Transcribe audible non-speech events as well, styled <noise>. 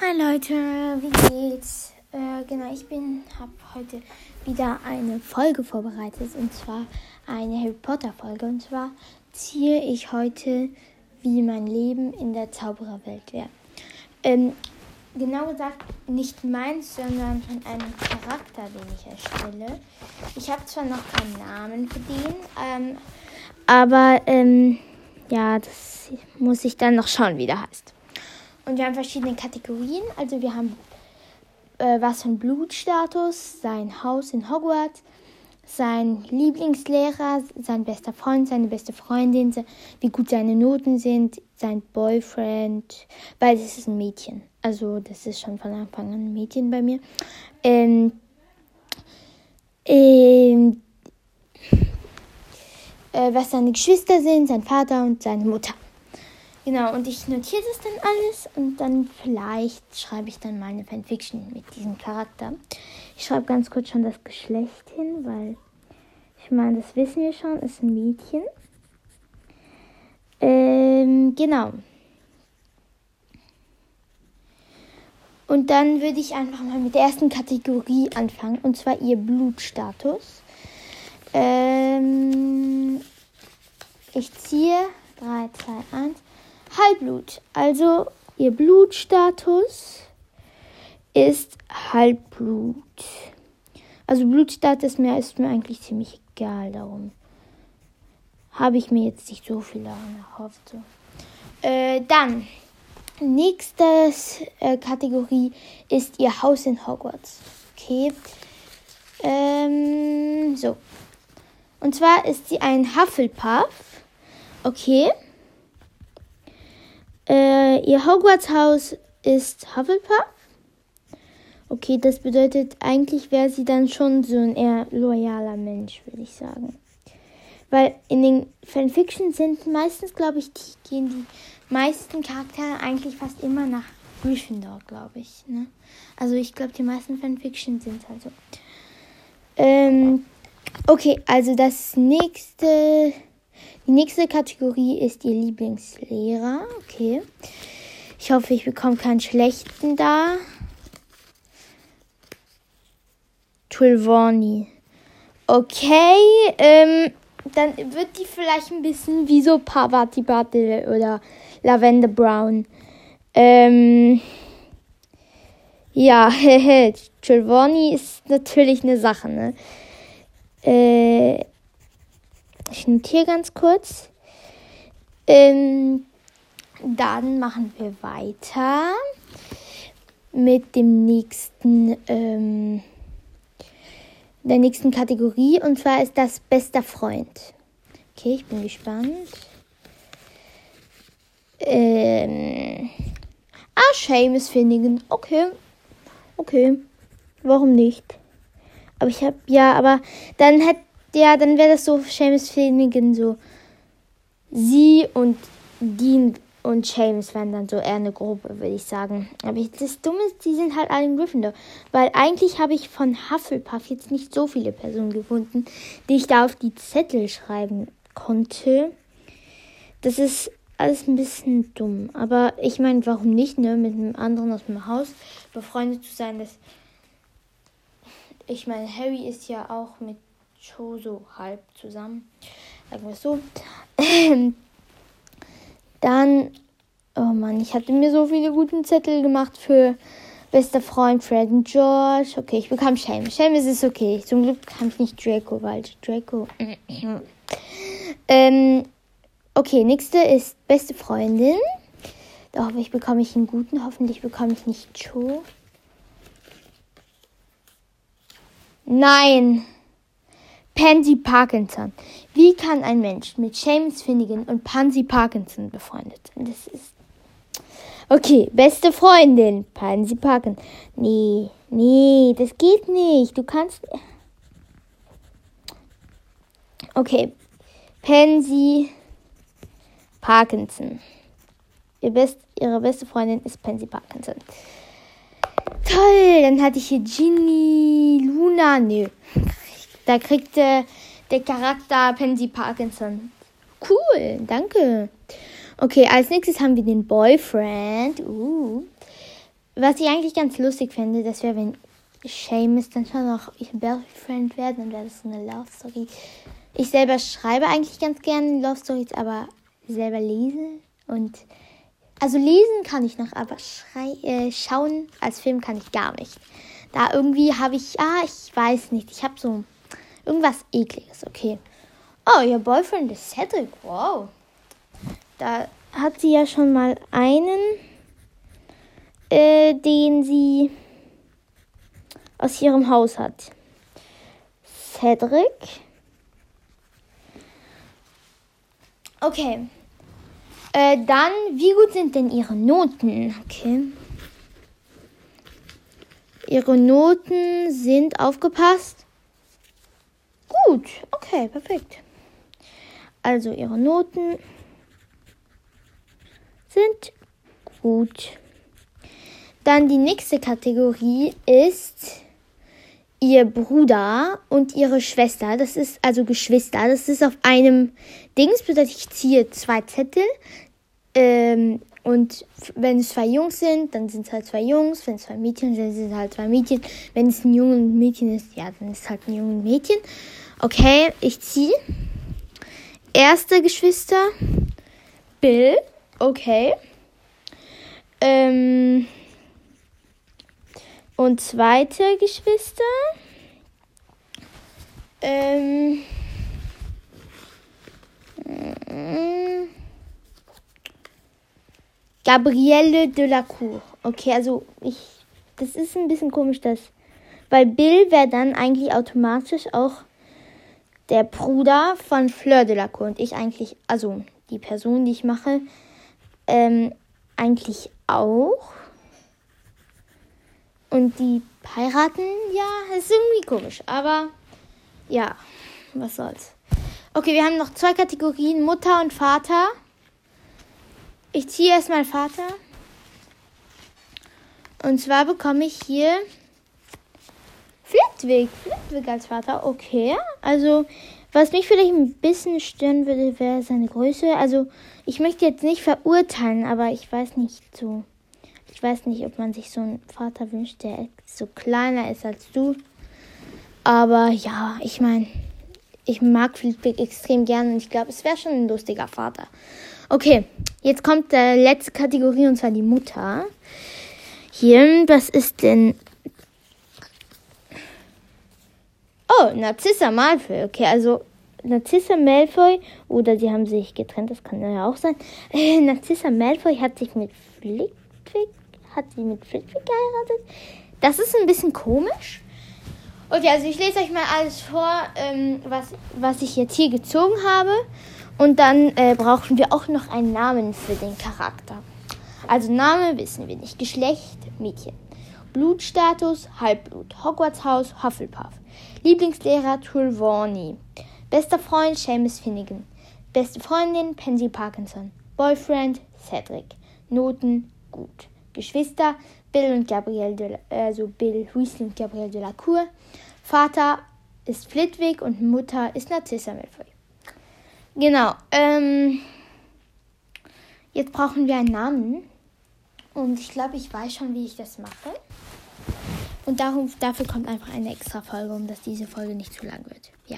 Hi Leute, wie geht's? Äh, genau, ich bin habe heute wieder eine Folge vorbereitet und zwar eine Harry Potter Folge und zwar ziehe ich heute, wie mein Leben in der Zaubererwelt wäre. Ähm, genau gesagt nicht meins, sondern von einem Charakter, den ich erstelle. Ich habe zwar noch keinen Namen für den, ähm, aber ähm, ja, das muss ich dann noch schauen, wie der heißt. Und wir haben verschiedene Kategorien. Also wir haben äh, was ein Blutstatus, sein Haus in Hogwarts, sein Lieblingslehrer, sein bester Freund, seine beste Freundin, wie gut seine Noten sind, sein Boyfriend, weil es ist ein Mädchen. Also das ist schon von Anfang an ein Mädchen bei mir. Ähm, ähm, äh, was seine Geschwister sind, sein Vater und seine Mutter. Genau, und ich notiere das dann alles und dann vielleicht schreibe ich dann mal eine Fanfiction mit diesem Charakter. Ich schreibe ganz kurz schon das Geschlecht hin, weil ich meine, das wissen wir schon, ist ein Mädchen. Ähm, genau. Und dann würde ich einfach mal mit der ersten Kategorie anfangen, und zwar ihr Blutstatus. Ähm, ich ziehe 3, 2, 1. Halbblut. Also ihr Blutstatus ist Halbblut. Also Blutstatus mir, ist mir eigentlich ziemlich egal. Darum habe ich mir jetzt nicht so viel daran erhofft. So. Äh, dann, nächste äh, Kategorie ist ihr Haus in Hogwarts. Okay. Ähm, so. Und zwar ist sie ein Hufflepuff. Okay. Äh, ihr Hogwarts-Haus ist Hufflepuff. Okay, das bedeutet, eigentlich wäre sie dann schon so ein eher loyaler Mensch, würde ich sagen. Weil in den Fanfictions sind meistens, glaube ich, die, gehen die meisten Charaktere eigentlich fast immer nach Gryffindor, glaube ich. Ne? Also ich glaube, die meisten Fanfictions sind halt so. Ähm, okay, also das nächste die nächste Kategorie ist Ihr Lieblingslehrer. Okay. Ich hoffe, ich bekomme keinen schlechten da. Trelawney. Okay, ähm, dann wird die vielleicht ein bisschen wie so Pavati Bartel oder Lavender Brown. Ähm, ja, <laughs> Trelawney ist natürlich eine Sache, ne? Äh, ich notiere ganz kurz. Ähm, dann machen wir weiter mit dem nächsten, ähm, der nächsten Kategorie und zwar ist das bester Freund. Okay, ich bin gespannt. Ähm, ah, Seamus Finnegan. Okay, okay, warum nicht? Aber ich habe ja, aber dann hätte ja, dann wäre das so Seamus Finnegan so. Sie und Dean und James wären dann so eher eine Gruppe, würde ich sagen. Aber das Dumme ist, die sind halt alle in Gryffindor. Weil eigentlich habe ich von Hufflepuff jetzt nicht so viele Personen gefunden, die ich da auf die Zettel schreiben konnte. Das ist alles ein bisschen dumm. Aber ich meine, warum nicht, ne? Mit einem anderen aus dem Haus befreundet zu sein, das. Ich meine, Harry ist ja auch mit Cho so halb zusammen. Sagen wir so. <clears throat> Dann, oh Mann, ich hatte mir so viele guten Zettel gemacht für bester Freund Fred und George. Okay, ich bekam Seamus. Seamus ist okay. Zum Glück bekam ich nicht Draco, weil Draco. ähm, okay, nächste ist beste Freundin. Da hoffe ich, bekomme ich einen guten. Hoffentlich bekomme ich nicht Joe. Nein. Pansy Parkinson. Wie kann ein Mensch mit James Finnegan und Pansy Parkinson befreundet sein? Das ist. Okay, beste Freundin, Pansy Parkinson. Nee, nee, das geht nicht. Du kannst. Okay, Pansy Parkinson. Ihr best, ihre beste Freundin ist Pansy Parkinson. Toll, dann hatte ich hier Ginny Luna. Nö, da kriegt äh, der Charakter Pansy Parkinson. Cool, danke. Okay, als nächstes haben wir den Boyfriend. Uh. was ich eigentlich ganz lustig finde, das wäre, wenn Seamus dann schon noch Boyfriend wäre, dann wäre das so eine Love Story. Ich selber schreibe eigentlich ganz gerne Love Stories, aber selber lese und also lesen kann ich noch, aber schrei, äh, schauen als Film kann ich gar nicht. Da irgendwie habe ich, ah, ich weiß nicht, ich habe so irgendwas ekliges, okay. Oh, ihr Boyfriend ist Cedric, wow. Da hat sie ja schon mal einen, äh, den sie aus ihrem Haus hat. Cedric. Okay. Äh, dann, wie gut sind denn Ihre Noten? Okay. Ihre Noten sind aufgepasst. Gut, okay, perfekt. Also Ihre Noten sind gut. Dann die nächste Kategorie ist ihr Bruder und ihre Schwester. Das ist also Geschwister. Das ist auf einem Dings. Bedeutet, ich ziehe zwei Zettel. Ähm, und wenn es zwei Jungs sind, dann sind es halt zwei Jungs. Wenn es zwei Mädchen sind, sind es halt zwei Mädchen. Wenn es ein Junge und ein Mädchen ist, ja, dann ist es halt ein Junge und ein Mädchen. Okay, ich ziehe. Erste Geschwister. Bill. Okay. Ähm, und zweite Geschwister. Ähm, Gabrielle de la Cour. Okay, also ich. Das ist ein bisschen komisch, dass. Weil Bill wäre dann eigentlich automatisch auch der Bruder von Fleur de la Cour. Und ich eigentlich, also die Person, die ich mache, ähm, eigentlich auch. Und die heiraten, ja, ist irgendwie komisch. Aber ja, was soll's. Okay, wir haben noch zwei Kategorien, Mutter und Vater. Ich ziehe erstmal Vater. Und zwar bekomme ich hier Flitwick. Flitwick als Vater. Okay. Also, was mich vielleicht ein bisschen stören würde, wäre seine Größe. Also, ich möchte jetzt nicht verurteilen, aber ich weiß nicht so. Ich weiß nicht, ob man sich so einen Vater wünscht, der so kleiner ist als du. Aber ja, ich meine, ich mag Flitwick extrem gerne und ich glaube, es wäre schon ein lustiger Vater. Okay, jetzt kommt die letzte Kategorie und zwar die Mutter. Hier, was ist denn. Oh, Narcissa Malfoy. Okay, also Narcissa Malfoy, oder sie haben sich getrennt, das kann ja auch sein. Äh, Narcissa Malfoy hat sich mit Flitwick hat sie mit Flitwick geheiratet. Das ist ein bisschen komisch. Okay, also ich lese euch mal alles vor, ähm, was, was ich jetzt hier gezogen habe. Und dann äh, brauchen wir auch noch einen Namen für den Charakter. Also Name wissen wir nicht. Geschlecht Mädchen. Blutstatus Halbblut. Hogwarts-Haus Hufflepuff. Lieblingslehrer Trelawney. Bester Freund Seamus Finnegan. Beste Freundin Pansy Parkinson. Boyfriend Cedric. Noten gut. Geschwister Bill und Gabrielle, de, also Bill Weasley und Gabrielle la Cour. Vater ist Flitwick und Mutter ist Narcissa Malfoy. Genau. Ähm, jetzt brauchen wir einen Namen. Und ich glaube, ich weiß schon, wie ich das mache. Und darum, dafür kommt einfach eine extra Folge, um dass diese Folge nicht zu lang wird. Ja.